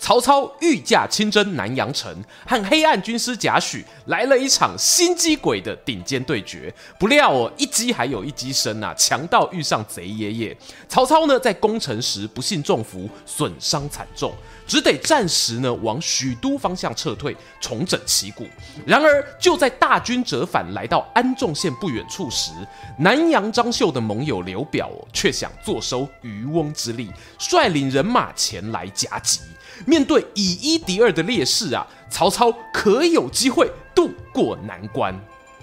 曹操御驾亲征南阳城，和黑暗军师贾诩来了一场心机鬼的顶尖对决。不料哦，一击还有一击深啊，强盗遇上贼爷爷。曹操呢，在攻城时不幸中伏，损伤惨重。只得暂时呢往许都方向撤退，重整旗鼓。然而就在大军折返来到安众县不远处时，南阳张绣的盟友刘表，却想坐收渔翁之利，率领人马前来夹击。面对以一敌二的劣势啊，曹操可有机会渡过难关。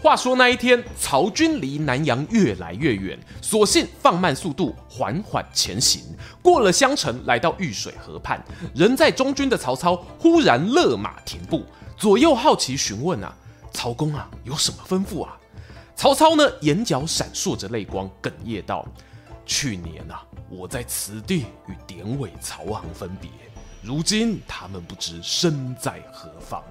话说那一天，曹军离南阳越来越远，索性放慢速度，缓缓前行。过了襄城，来到玉水河畔，人在中军的曹操忽然勒马停步，左右好奇询问啊：“曹公啊，有什么吩咐啊？”曹操呢，眼角闪烁着泪光，哽咽道：“去年啊，我在此地与典韦、曹昂分别，如今他们不知身在何方。”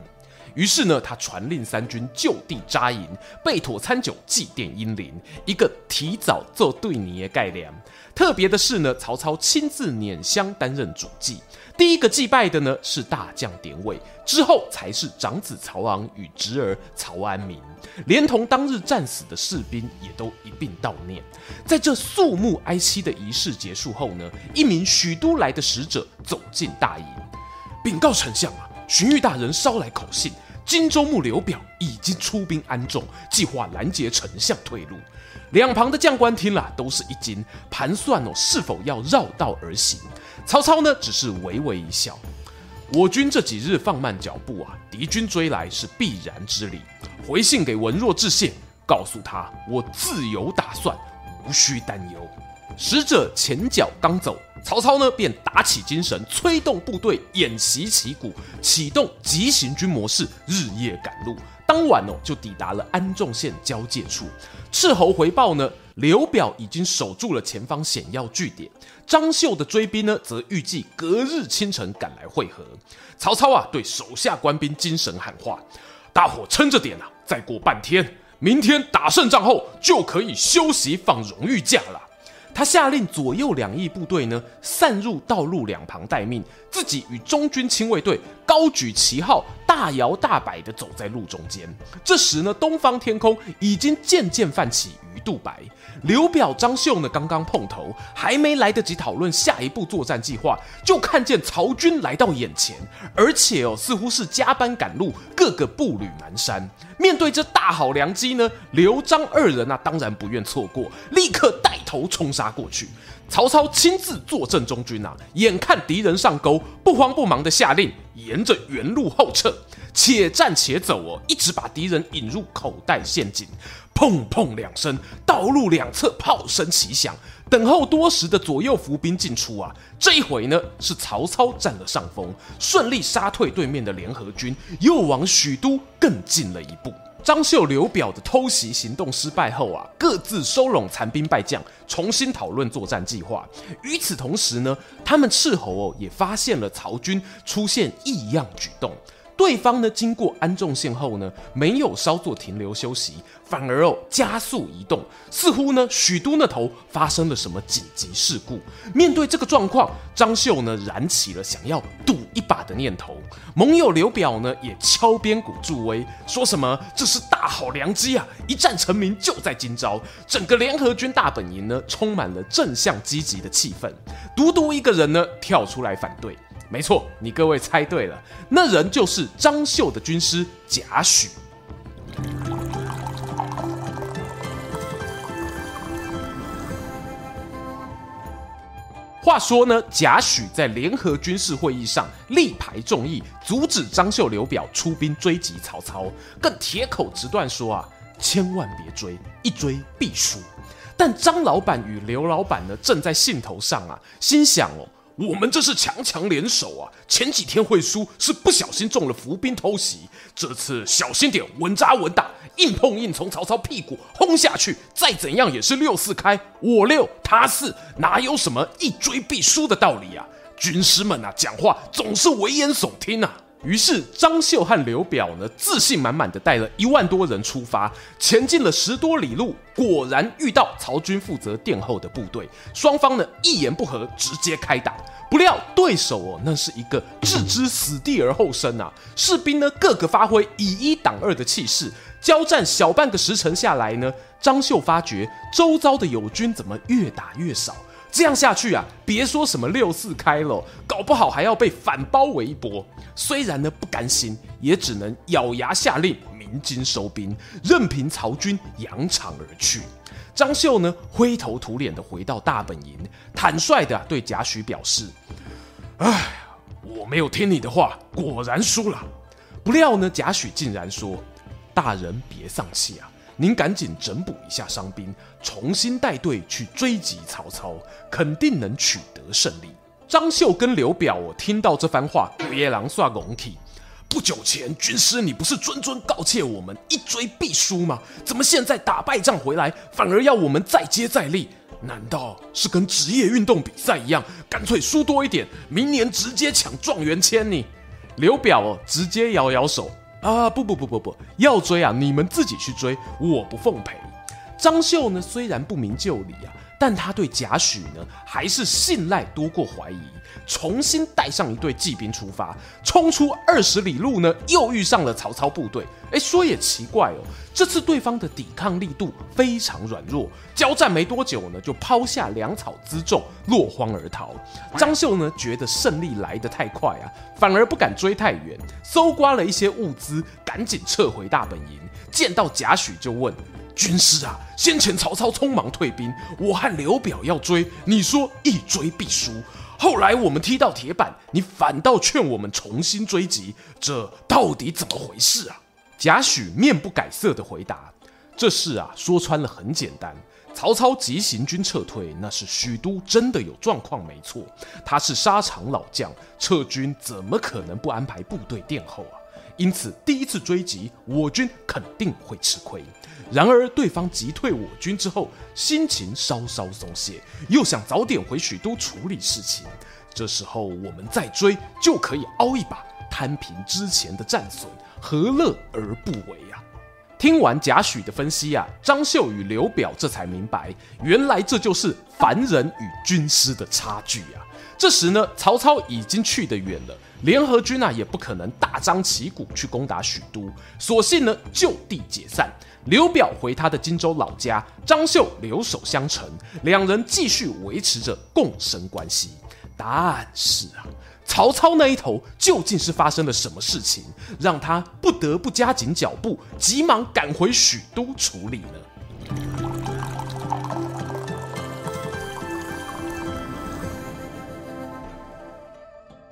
于是呢，他传令三军就地扎营，备妥餐酒，祭奠英灵，一个提早做对你的概念。特别的是呢，曹操亲自拈香担任主祭，第一个祭拜的呢是大将典韦，之后才是长子曹昂与侄儿曹安民，连同当日战死的士兵也都一并悼念。在这肃穆哀戚的仪式结束后呢，一名许都来的使者走进大营，禀告丞相啊，荀彧大人捎来口信。荆州牧刘表已经出兵安众，计划拦截丞相退路。两旁的将官听了都是一惊，盘算哦是否要绕道而行。曹操呢只是微微一笑：“我军这几日放慢脚步啊，敌军追来是必然之理。回信给文若致谢，告诉他我自有打算，无需担忧。”使者前脚刚走。曹操呢，便打起精神，催动部队演习旗鼓，启动急行军模式，日夜赶路。当晚哦，就抵达了安众县交界处。斥候回报呢，刘表已经守住了前方险要据点。张绣的追兵呢，则预计隔日清晨赶来会合。曹操啊，对手下官兵精神喊话：“大伙撑着点啊，再过半天，明天打胜仗后，就可以休息放荣誉假了。”他下令左右两翼部队呢，散入道路两旁待命，自己与中军亲卫队高举旗号，大摇大摆地走在路中间。这时呢，东方天空已经渐渐泛起杜白。刘表、张绣呢，刚刚碰头，还没来得及讨论下一步作战计划，就看见曹军来到眼前，而且哦，似乎是加班赶路，各个步履蹒跚。面对这大好良机呢，刘张二人啊，当然不愿错过，立刻带头冲杀过去。曹操亲自坐镇中军啊，眼看敌人上钩，不慌不忙的下令，沿着原路后撤，且战且走哦，一直把敌人引入口袋陷阱。砰砰两声，道路两侧炮声齐响，等候多时的左右伏兵进出啊！这一回呢，是曹操占了上风，顺利杀退对面的联合军，又往许都更近了一步。张绣、刘表的偷袭行动失败后啊，各自收拢残兵败将，重新讨论作战计划。与此同时呢，他们斥候哦也发现了曹军出现异样举动。对方呢，经过安众县后呢，没有稍作停留休息，反而哦加速移动，似乎呢许都那头发生了什么紧急事故。面对这个状况，张绣呢燃起了想要赌一把的念头。盟友刘表呢也敲边鼓助威，说什么这是大好良机啊，一战成名就在今朝。整个联合军大本营呢充满了正向积极的气氛，独独一个人呢跳出来反对。没错，你各位猜对了，那人就是张绣的军师贾诩。话说呢，贾诩在联合军事会议上力排众议，阻止张绣、刘表出兵追击曹操，更铁口直断说啊，千万别追，一追必输。但张老板与刘老板呢，正在兴头上啊，心想哦。我们这是强强联手啊！前几天会输是不小心中了伏兵偷袭，这次小心点，稳扎稳打，硬碰硬从曹操屁股轰下去，再怎样也是六四开，我六他四，哪有什么一追必输的道理啊？军师们啊，讲话总是危言耸听啊！于是张绣和刘表呢，自信满满的带了一万多人出发，前进了十多里路，果然遇到曹军负责殿后的部队，双方呢一言不合，直接开打。不料对手哦，那是一个置之死地而后生啊！士兵呢个个发挥以一挡二的气势，交战小半个时辰下来呢，张绣发觉周遭的友军怎么越打越少。这样下去啊，别说什么六四开了，搞不好还要被反包围一波。虽然呢不甘心，也只能咬牙下令鸣金收兵，任凭曹军扬长而去。张绣呢灰头土脸的回到大本营，坦率的对贾诩表示：“哎，我没有听你的话，果然输了。”不料呢，贾诩竟然说：“大人别丧气啊。”您赶紧整补一下伤兵，重新带队去追击曹操，肯定能取得胜利。张绣跟刘表，我听到这番话，野狼耍拱体。不久前，军师你不是谆谆告诫我们一追必输吗？怎么现在打败仗回来，反而要我们再接再厉？难道是跟职业运动比赛一样，干脆输多一点，明年直接抢状元签你？刘表，直接摇摇手。啊不不不不不，要追啊！你们自己去追，我不奉陪。张绣呢，虽然不明就里啊，但他对贾诩呢，还是信赖多过怀疑。重新带上一队骑兵出发，冲出二十里路呢，又遇上了曹操部队。哎，说也奇怪哦，这次对方的抵抗力度非常软弱，交战没多久呢，就抛下粮草辎重，落荒而逃。张绣呢，觉得胜利来得太快啊，反而不敢追太远，搜刮了一些物资，赶紧撤回大本营。见到贾诩就问军师啊，先前曹操匆忙退兵，我和刘表要追，你说一追必输。后来我们踢到铁板，你反倒劝我们重新追击，这到底怎么回事啊？贾诩面不改色地回答：“这事啊，说穿了很简单。曹操急行军撤退，那是许都真的有状况，没错。他是沙场老将，撤军怎么可能不安排部队殿后啊？因此，第一次追击，我军肯定会吃亏。”然而，对方击退我军之后，心情稍稍松懈，又想早点回许都处理事情。这时候我们再追，就可以凹一把，摊平之前的战损，何乐而不为啊？听完贾诩的分析啊，张绣与刘表这才明白，原来这就是凡人与军师的差距啊。这时呢，曹操已经去得远了，联合军啊也不可能大张旗鼓去攻打许都，索性呢就地解散。刘表回他的荆州老家，张绣留守襄城，两人继续维持着共生关系。但是啊，曹操那一头究竟是发生了什么事情，让他不得不加紧脚步，急忙赶回许都处理呢？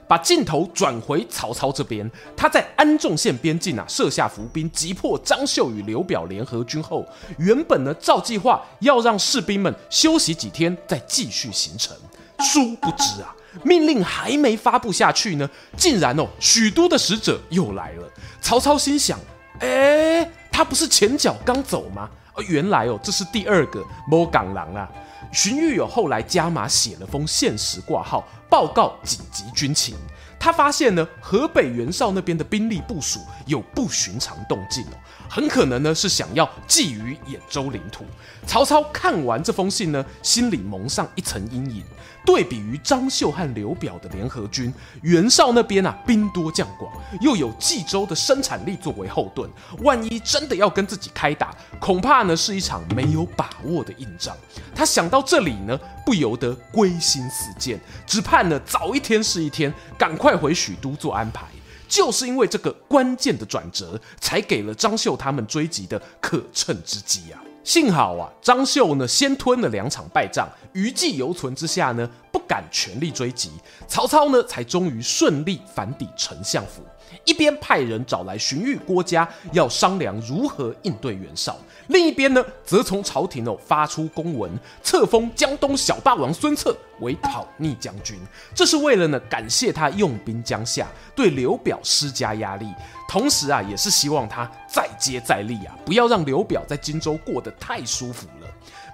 把镜头转回曹操这边，他在安众县边境啊设下伏兵，击破张绣与刘表联合军后，原本呢照计划要让士兵们休息几天再继续行程，殊不知啊命令还没发布下去呢，竟然哦许都的使者又来了。曹操心想，哎，他不是前脚刚走吗？而原来哦这是第二个摸港狼啊。荀彧有后来加码写了封限时挂号。报告紧急军情，他发现呢，河北袁绍那边的兵力部署有不寻常动静哦，很可能呢是想要觊觎兖州领土。曹操看完这封信呢，心里蒙上一层阴影。对比于张绣和刘表的联合军，袁绍那边啊兵多将广，又有冀州的生产力作为后盾，万一真的要跟自己开打，恐怕呢是一场没有把握的硬仗。他想到这里呢，不由得归心似箭，只盼呢早一天是一天，赶快回许都做安排。就是因为这个关键的转折，才给了张绣他们追击的可乘之机啊。幸好啊，张绣呢先吞了两场败仗，余悸犹存之下呢，不敢全力追击，曹操呢才终于顺利反抵丞相府。一边派人找来荀彧、郭嘉，要商量如何应对袁绍；另一边呢，则从朝廷哦发出公文，册封江东小霸王孙策为讨逆将军。这是为了呢感谢他用兵江夏，对刘表施加压力，同时啊，也是希望他再接再厉啊，不要让刘表在荆州过得太舒服。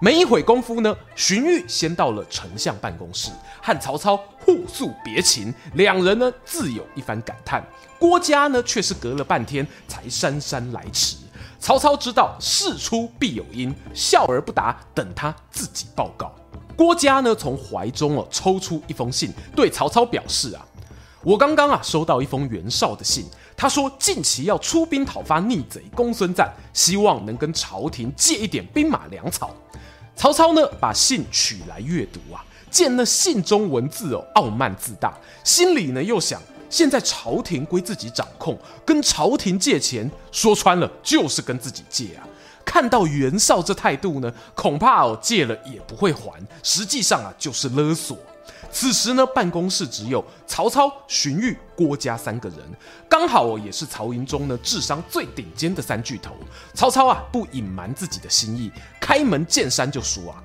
没一会功夫呢，荀彧先到了丞相办公室，和曹操互诉别情，两人呢自有一番感叹。郭嘉呢却是隔了半天才姗姗来迟。曹操知道事出必有因，笑而不答，等他自己报告。郭嘉呢从怀中哦抽出一封信，对曹操表示啊，我刚刚啊收到一封袁绍的信，他说近期要出兵讨伐逆贼公孙瓒，希望能跟朝廷借一点兵马粮草。曹操呢，把信取来阅读啊，见那信中文字哦，傲慢自大，心里呢又想，现在朝廷归自己掌控，跟朝廷借钱，说穿了就是跟自己借啊。看到袁绍这态度呢，恐怕哦借了也不会还，实际上啊就是勒索。此时呢，办公室只有曹操、荀彧、郭嘉三个人，刚好哦，也是曹营中呢智商最顶尖的三巨头。曹操啊，不隐瞒自己的心意，开门见山就说啊：“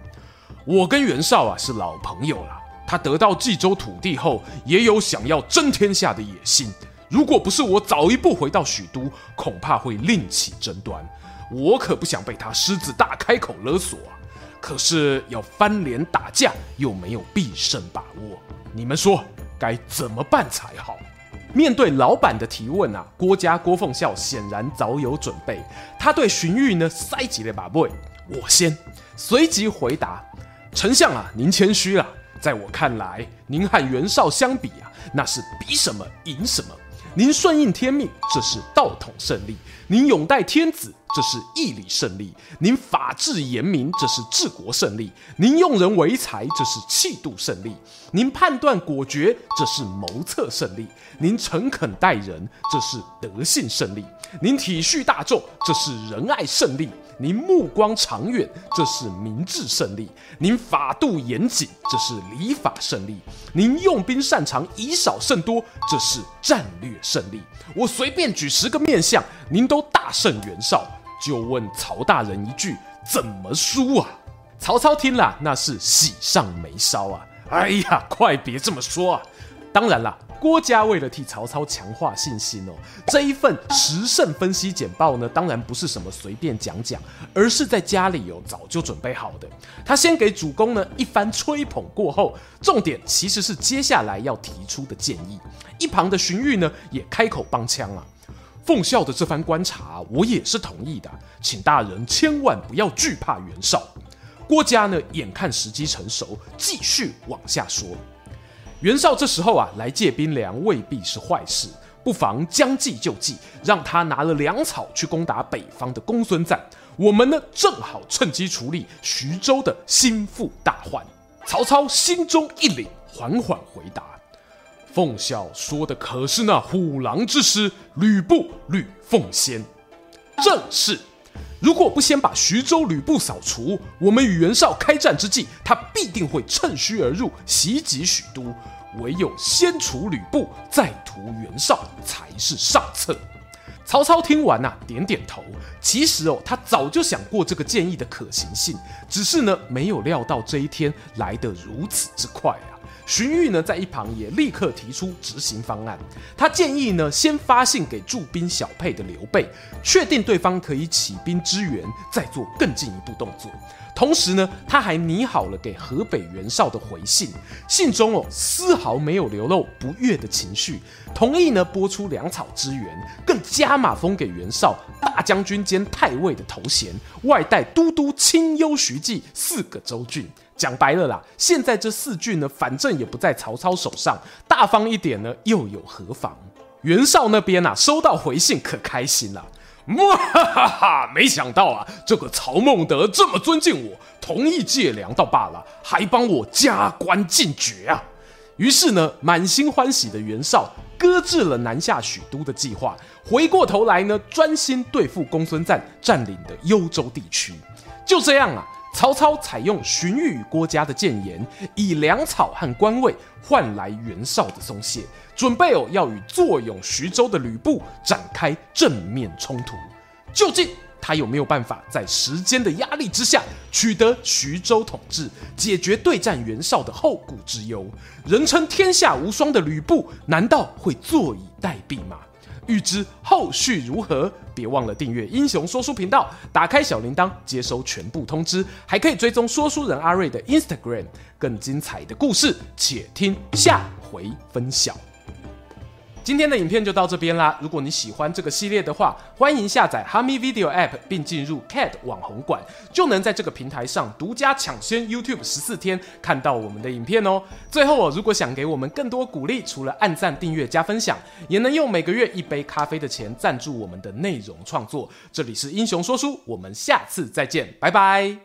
我跟袁绍啊是老朋友了，他得到冀州土地后，也有想要争天下的野心。如果不是我早一步回到许都，恐怕会另起争端。我可不想被他狮子大开口勒索啊。”可是要翻脸打架，又没有必胜把握，你们说该怎么办才好？面对老板的提问啊，郭嘉郭奉孝显然早有准备，他对荀彧呢塞起了把位，我先，随即回答：丞相啊，您谦虚了，在我看来，您和袁绍相比啊，那是比什么赢什么。您顺应天命，这是道统胜利；您拥戴天子，这是义理胜利；您法治严明，这是治国胜利；您用人为才，这是气度胜利；您判断果决，这是谋策胜利；您诚恳待人，这是德性胜利；您体恤大众，这是仁爱胜利。您目光长远，这是明智胜利；您法度严谨，这是礼法胜利；您用兵擅长以少胜多，这是战略胜利。我随便举十个面相，您都大胜袁绍，就问曹大人一句：怎么输啊？曹操听了，那是喜上眉梢啊！哎呀，快别这么说啊！当然啦。郭嘉为了替曹操强化信心哦，这一份时胜分析简报呢，当然不是什么随便讲讲，而是在家里有早就准备好的。他先给主公呢一番吹捧过后，重点其实是接下来要提出的建议。一旁的荀彧呢也开口帮腔啊，奉孝的这番观察我也是同意的，请大人千万不要惧怕袁绍。郭嘉呢眼看时机成熟，继续往下说。袁绍这时候啊来借兵粮未必是坏事，不妨将计就计，让他拿了粮草去攻打北方的公孙瓒。我们呢正好趁机处理徐州的心腹大患。曹操心中一凛，缓缓回答：“奉孝说的可是那虎狼之师吕布吕奉先？正是。如果不先把徐州吕布扫除，我们与袁绍开战之际，他必定会趁虚而入，袭击许都。唯有先除吕布，再屠袁绍，才是上策。曹操听完呐、啊，点点头。其实哦，他早就想过这个建议的可行性，只是呢，没有料到这一天来得如此之快啊。荀彧呢，在一旁也立刻提出执行方案。他建议呢，先发信给驻兵小沛的刘备，确定对方可以起兵支援，再做更进一步动作。同时呢，他还拟好了给河北袁绍的回信，信中哦丝毫没有流露不悦的情绪，同意呢拨出粮草支援，更加码封给袁绍大将军兼太尉的头衔，外带都督青幽徐记四个州郡。讲白了啦，现在这四郡呢，反正也不在曹操手上，大方一点呢又有何妨？袁绍那边啊，收到回信可开心了。哇哈哈哈！没想到啊，这个曹孟德这么尊敬我，同意借粮倒罢了，还帮我加官进爵啊！于是呢，满心欢喜的袁绍搁置了南下许都的计划，回过头来呢，专心对付公孙瓒占领的幽州地区。就这样啊，曹操采用荀彧与郭嘉的谏言，以粮草和官位换来袁绍的松懈，准备哦要与坐拥徐州的吕布展开正面冲突。究竟他有没有办法在时间的压力之下取得徐州统治，解决对战袁绍的后顾之忧？人称天下无双的吕布，难道会坐以待毙吗？欲知后续如何，别忘了订阅英雄说书频道，打开小铃铛，接收全部通知，还可以追踪说书人阿瑞的 Instagram。更精彩的故事，且听下回分晓。今天的影片就到这边啦！如果你喜欢这个系列的话，欢迎下载哈密 Video App 并进入 Cat 网红馆，就能在这个平台上独家抢先 YouTube 十四天看到我们的影片哦。最后哦，如果想给我们更多鼓励，除了按赞、订阅、加分享，也能用每个月一杯咖啡的钱赞助我们的内容创作。这里是英雄说书，我们下次再见，拜拜。